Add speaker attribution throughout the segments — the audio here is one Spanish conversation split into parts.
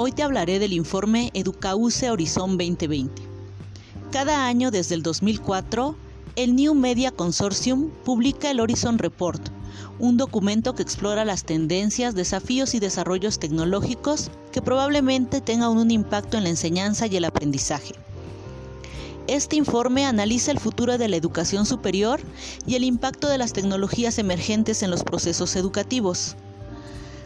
Speaker 1: Hoy te hablaré del informe Educause Horizon 2020. Cada año desde el 2004, el New Media Consortium publica el Horizon Report, un documento que explora las tendencias, desafíos y desarrollos tecnológicos que probablemente tengan un impacto en la enseñanza y el aprendizaje. Este informe analiza el futuro de la educación superior y el impacto de las tecnologías emergentes en los procesos educativos.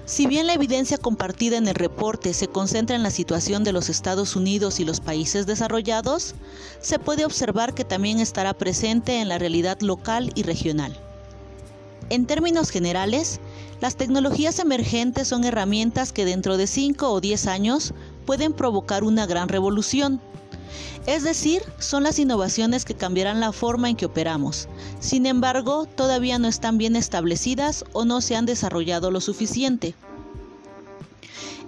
Speaker 1: Si bien la evidencia compartida en el reporte se concentra en la situación de los Estados Unidos y los países desarrollados, se puede observar que también estará presente en la realidad local y regional. En términos generales, las tecnologías emergentes son herramientas que dentro de 5 o 10 años pueden provocar una gran revolución. Es decir, son las innovaciones que cambiarán la forma en que operamos. Sin embargo, todavía no están bien establecidas o no se han desarrollado lo suficiente.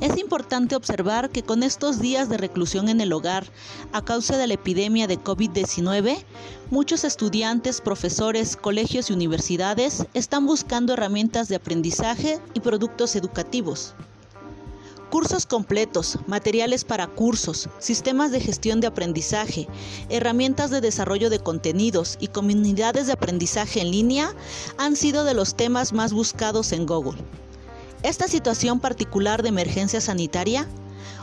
Speaker 1: Es importante observar que con estos días de reclusión en el hogar a causa de la epidemia de COVID-19, muchos estudiantes, profesores, colegios y universidades están buscando herramientas de aprendizaje y productos educativos. Cursos completos, materiales para cursos, sistemas de gestión de aprendizaje, herramientas de desarrollo de contenidos y comunidades de aprendizaje en línea han sido de los temas más buscados en Google. Esta situación particular de emergencia sanitaria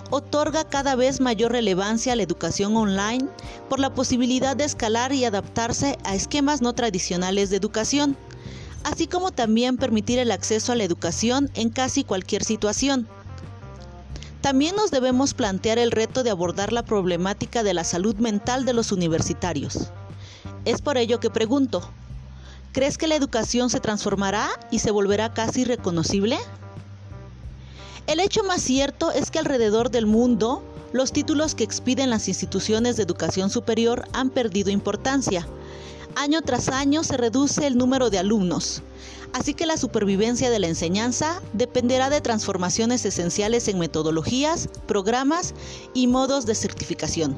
Speaker 1: otorga cada vez mayor relevancia a la educación online por la posibilidad de escalar y adaptarse a esquemas no tradicionales de educación, así como también permitir el acceso a la educación en casi cualquier situación. También nos debemos plantear el reto de abordar la problemática de la salud mental de los universitarios. Es por ello que pregunto, ¿crees que la educación se transformará y se volverá casi reconocible? El hecho más cierto es que alrededor del mundo los títulos que expiden las instituciones de educación superior han perdido importancia. Año tras año se reduce el número de alumnos, así que la supervivencia de la enseñanza dependerá de transformaciones esenciales en metodologías, programas y modos de certificación.